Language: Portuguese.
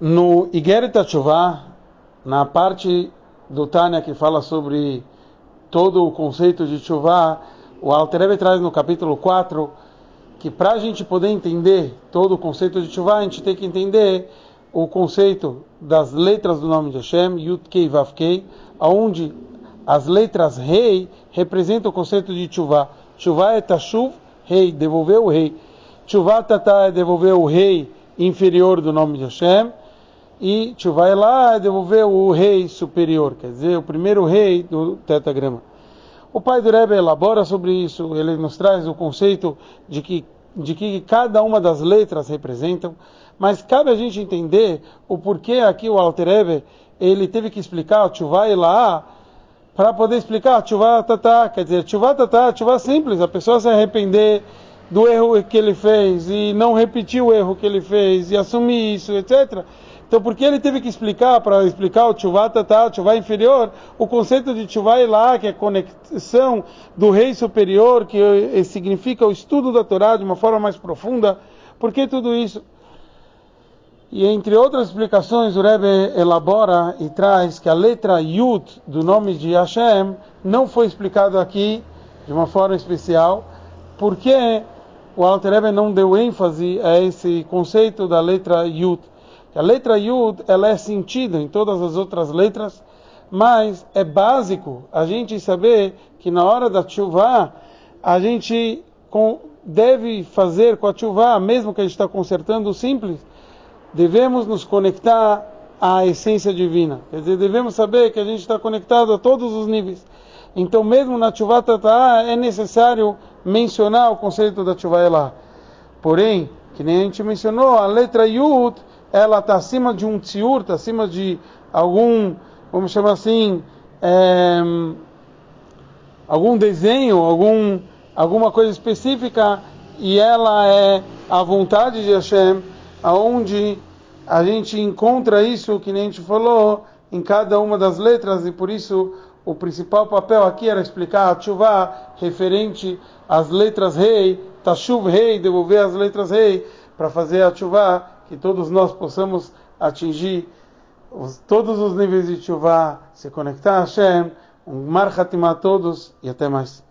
No Igeret Tchuvah, na parte do Tânia que fala sobre todo o conceito de Tchuvah, o Alter traz no capítulo 4 que para a gente poder entender todo o conceito de Tchuvah, a gente tem que entender o conceito das letras do nome de Hashem, Yud Kei Vav Kei, onde as letras rei representam o conceito de Tchuvah. Tchuvah é Tashuv, rei, devolver o rei. Tchuvah Tata é devolver o rei inferior do nome de Hashem e vai lá devolver o rei superior, quer dizer, o primeiro rei do tetagrama. O pai do Rebbe elabora sobre isso, ele nos traz o conceito de que, de que cada uma das letras representam, mas cabe a gente entender o porquê aqui o Alter Rebbe, ele teve que explicar Tchuvá e lá para poder explicar Tchuvá Tatá, quer dizer, Tchuvá Tatá, Tchuvá simples, a pessoa se arrepender do erro que ele fez e não repetir o erro que ele fez e assumir isso, etc. Então, por que ele teve que explicar, para explicar o Tchuvá Tatá, o Tchuvá inferior, o conceito de Tchuvá lá, que é a conexão do rei superior, que significa o estudo da Torá de uma forma mais profunda? Por que tudo isso? E entre outras explicações, o Rebbe elabora e traz que a letra Yud do nome de Hashem não foi explicado aqui de uma forma especial, porque o Alter Rebbe não deu ênfase a esse conceito da letra Yud. A letra Yud ela é sentida em todas as outras letras, mas é básico a gente saber que na hora da chuva a gente deve fazer com a chuva, mesmo que a gente está consertando o simples, devemos nos conectar à essência divina. Quer dizer, devemos saber que a gente está conectado a todos os níveis. Então, mesmo na chuva tata é necessário mencionar o conceito da chuva lá. Porém, que nem a gente mencionou, a letra Yud ela está acima de um tziur, está acima de algum, vamos chamar assim, é, algum desenho, algum, alguma coisa específica, e ela é a vontade de Hashem, aonde a gente encontra isso, que nem a gente falou, em cada uma das letras, e por isso o principal papel aqui era explicar a chuva referente às letras rei, tashuv rei, devolver as letras rei, para fazer a chuva que todos nós possamos atingir os, todos os níveis de chuva, se conectar a Hashem, um mar a todos e até mais.